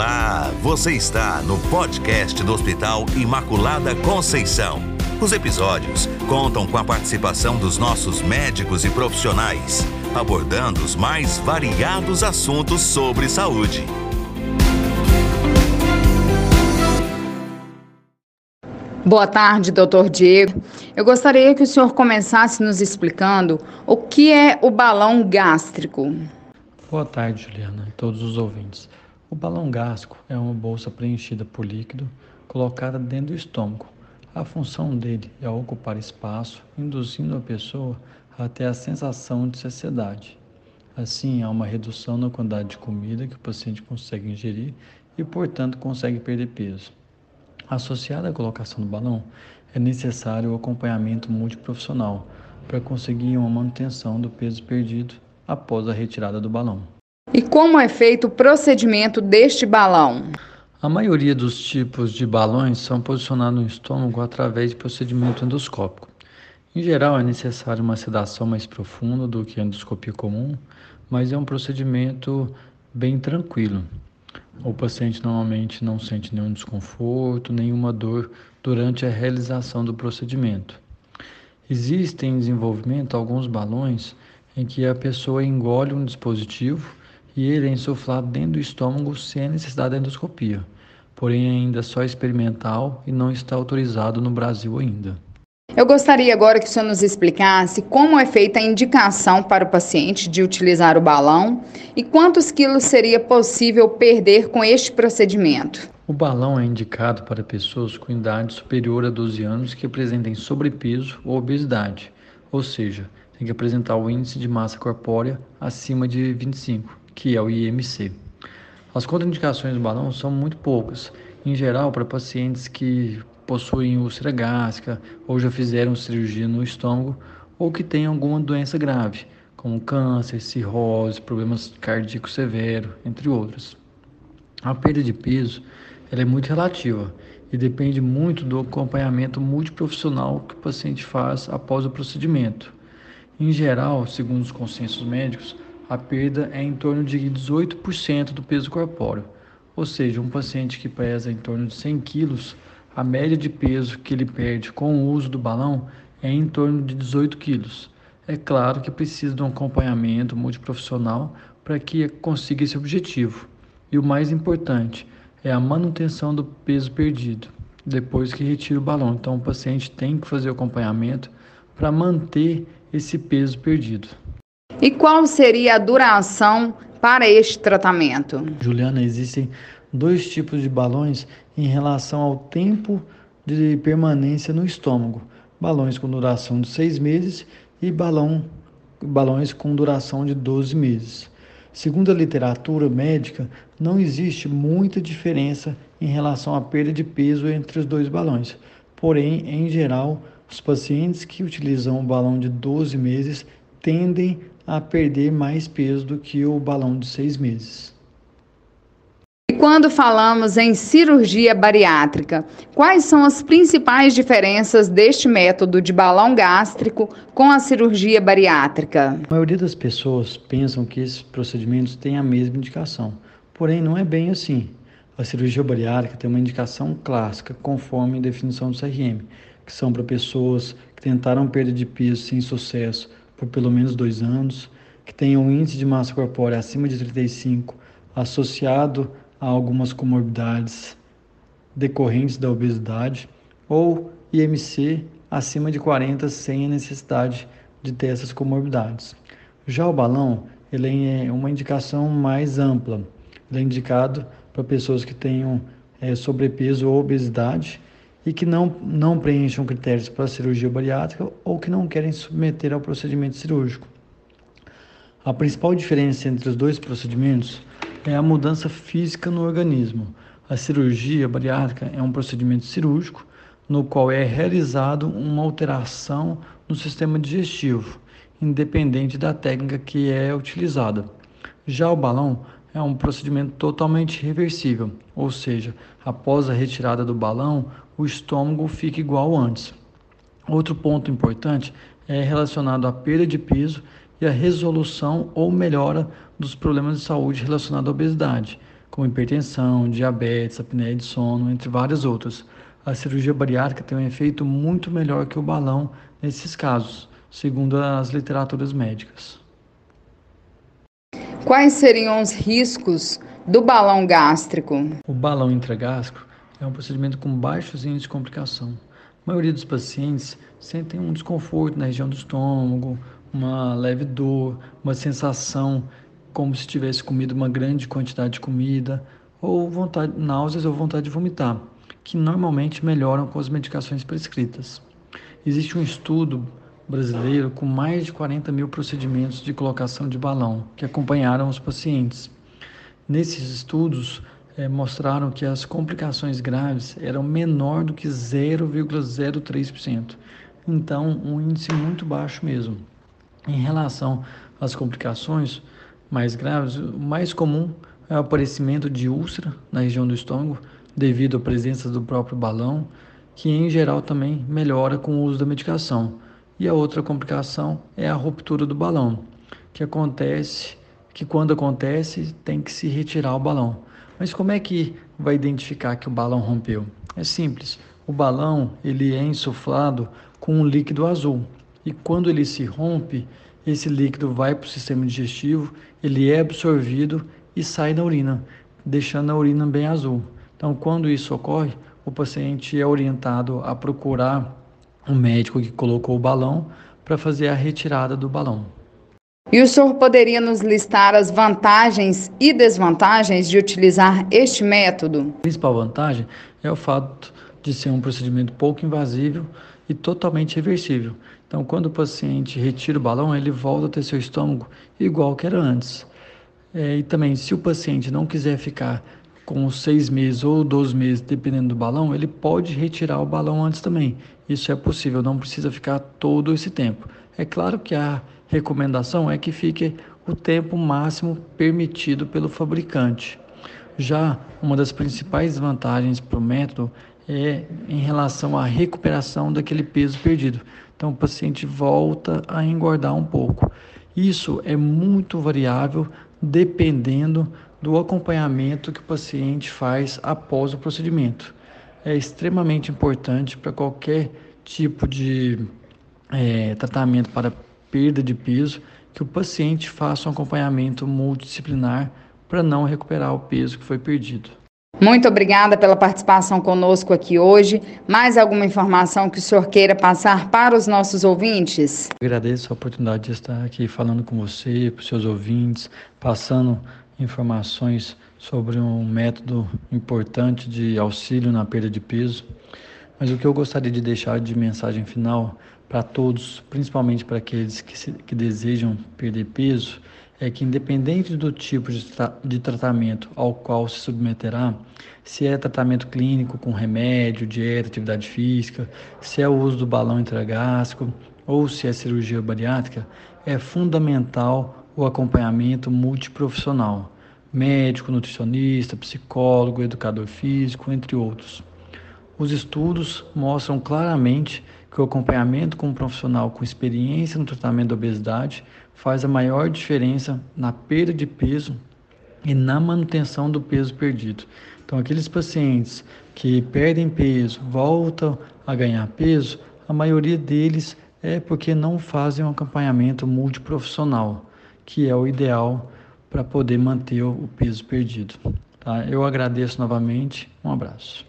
Olá, você está no podcast do Hospital Imaculada Conceição. Os episódios contam com a participação dos nossos médicos e profissionais, abordando os mais variados assuntos sobre saúde. Boa tarde, doutor Diego. Eu gostaria que o senhor começasse nos explicando o que é o balão gástrico. Boa tarde, Juliana e todos os ouvintes. O balão gástrico é uma bolsa preenchida por líquido colocada dentro do estômago. A função dele é ocupar espaço, induzindo a pessoa a ter a sensação de saciedade. Assim, há uma redução na quantidade de comida que o paciente consegue ingerir e, portanto, consegue perder peso. Associada à colocação do balão, é necessário o acompanhamento multiprofissional para conseguir uma manutenção do peso perdido após a retirada do balão. E como é feito o procedimento deste balão? A maioria dos tipos de balões são posicionados no estômago através de procedimento endoscópico. Em geral, é necessário uma sedação mais profunda do que a endoscopia comum, mas é um procedimento bem tranquilo. O paciente normalmente não sente nenhum desconforto, nenhuma dor durante a realização do procedimento. Existem em desenvolvimento alguns balões em que a pessoa engole um dispositivo e ele é insuflado dentro do estômago sem a necessidade da endoscopia, porém ainda só experimental e não está autorizado no Brasil ainda. Eu gostaria agora que o senhor nos explicasse como é feita a indicação para o paciente de utilizar o balão e quantos quilos seria possível perder com este procedimento. O balão é indicado para pessoas com idade superior a 12 anos que apresentem sobrepeso ou obesidade, ou seja, tem que apresentar o índice de massa corpórea acima de 25, que é o IMC. As contraindicações do balão são muito poucas, em geral para pacientes que possuem úlcera gástrica ou já fizeram cirurgia no estômago ou que têm alguma doença grave, como câncer, cirrose, problemas cardíacos severos, entre outros. A perda de peso ela é muito relativa e depende muito do acompanhamento multiprofissional que o paciente faz após o procedimento. Em geral, segundo os consensos médicos, a perda é em torno de 18% do peso corpóreo, ou seja, um paciente que pesa em torno de 100 quilos a média de peso que ele perde com o uso do balão é em torno de 18 quilos. É claro que precisa de um acompanhamento multiprofissional para que consiga esse objetivo. E o mais importante é a manutenção do peso perdido depois que retira o balão. Então o paciente tem que fazer o acompanhamento para manter esse peso perdido. E qual seria a duração para este tratamento? Juliana, existem dois tipos de balões em relação ao tempo de permanência no estômago: balões com duração de seis meses e balão, balões com duração de 12 meses. Segundo a literatura médica, não existe muita diferença em relação à perda de peso entre os dois balões. Porém, em geral, os pacientes que utilizam o balão de 12 meses tendem a perder mais peso do que o balão de 6 meses. E quando falamos em cirurgia bariátrica, quais são as principais diferenças deste método de balão gástrico com a cirurgia bariátrica? A maioria das pessoas pensam que esses procedimentos têm a mesma indicação, porém não é bem assim. A cirurgia bariátrica tem uma indicação clássica, conforme a definição do CRM, que são para pessoas que tentaram perda de peso sem sucesso por pelo menos dois anos, que tenham um índice de massa corpórea acima de 35, associado a algumas comorbidades decorrentes da obesidade ou IMC acima de 40 sem a necessidade de ter essas comorbidades. Já o balão, ele é uma indicação mais ampla. Ele é indicado para pessoas que tenham é, sobrepeso ou obesidade e que não, não preencham critérios para cirurgia bariátrica ou que não querem submeter ao procedimento cirúrgico. A principal diferença entre os dois procedimentos é a mudança física no organismo. A cirurgia bariátrica é um procedimento cirúrgico no qual é realizado uma alteração no sistema digestivo, independente da técnica que é utilizada. Já o balão é um procedimento totalmente reversível, ou seja, após a retirada do balão, o estômago fica igual antes. Outro ponto importante é relacionado à perda de peso e a resolução ou melhora dos problemas de saúde relacionados à obesidade, como hipertensão, diabetes, apneia de sono, entre várias outras. A cirurgia bariátrica tem um efeito muito melhor que o balão nesses casos, segundo as literaturas médicas. Quais seriam os riscos do balão gástrico? O balão intragástrico é um procedimento com baixos índices de complicação. A maioria dos pacientes sentem um desconforto na região do estômago, uma leve dor, uma sensação como se tivesse comido uma grande quantidade de comida, ou vontade, náuseas ou vontade de vomitar, que normalmente melhoram com as medicações prescritas. Existe um estudo brasileiro com mais de 40 mil procedimentos de colocação de balão que acompanharam os pacientes. Nesses estudos, é, mostraram que as complicações graves eram menor do que 0,03%. Então, um índice muito baixo mesmo. Em relação às complicações mais graves, o mais comum é o aparecimento de úlcera na região do estômago, devido à presença do próprio balão, que em geral também melhora com o uso da medicação. E a outra complicação é a ruptura do balão, que acontece, que quando acontece tem que se retirar o balão. Mas como é que vai identificar que o balão rompeu? É simples. O balão ele é insuflado com um líquido azul e quando ele se rompe, esse líquido vai para o sistema digestivo, ele é absorvido e sai da urina, deixando a urina bem azul. Então, quando isso ocorre, o paciente é orientado a procurar o médico que colocou o balão para fazer a retirada do balão. E o senhor poderia nos listar as vantagens e desvantagens de utilizar este método? A principal vantagem é o fato de ser um procedimento pouco invasivo e totalmente reversível. Então, quando o paciente retira o balão, ele volta a ter seu estômago igual que era antes. É, e também, se o paciente não quiser ficar com seis meses ou 12 meses, dependendo do balão, ele pode retirar o balão antes também. Isso é possível, não precisa ficar todo esse tempo. É claro que a recomendação é que fique o tempo máximo permitido pelo fabricante. Já uma das principais vantagens para o método é em relação à recuperação daquele peso perdido. Então o paciente volta a engordar um pouco. Isso é muito variável dependendo do acompanhamento que o paciente faz após o procedimento. É extremamente importante para qualquer tipo de é, tratamento para perda de peso que o paciente faça um acompanhamento multidisciplinar para não recuperar o peso que foi perdido. Muito obrigada pela participação conosco aqui hoje. Mais alguma informação que o senhor queira passar para os nossos ouvintes? Agradeço a oportunidade de estar aqui falando com você, para os seus ouvintes, passando informações sobre um método importante de auxílio na perda de peso. Mas o que eu gostaria de deixar de mensagem final para todos, principalmente para aqueles que, se, que desejam perder peso, é que independente do tipo de, tra de tratamento ao qual se submeterá, se é tratamento clínico com remédio, dieta, atividade física, se é o uso do balão intragástrico ou se é cirurgia bariátrica, é fundamental o acompanhamento multiprofissional, médico, nutricionista, psicólogo, educador físico, entre outros. Os estudos mostram claramente que o acompanhamento com um profissional com experiência no tratamento da obesidade faz a maior diferença na perda de peso e na manutenção do peso perdido. Então, aqueles pacientes que perdem peso, voltam a ganhar peso, a maioria deles é porque não fazem um acompanhamento multiprofissional que é o ideal para poder manter o peso perdido. Tá? Eu agradeço novamente, um abraço.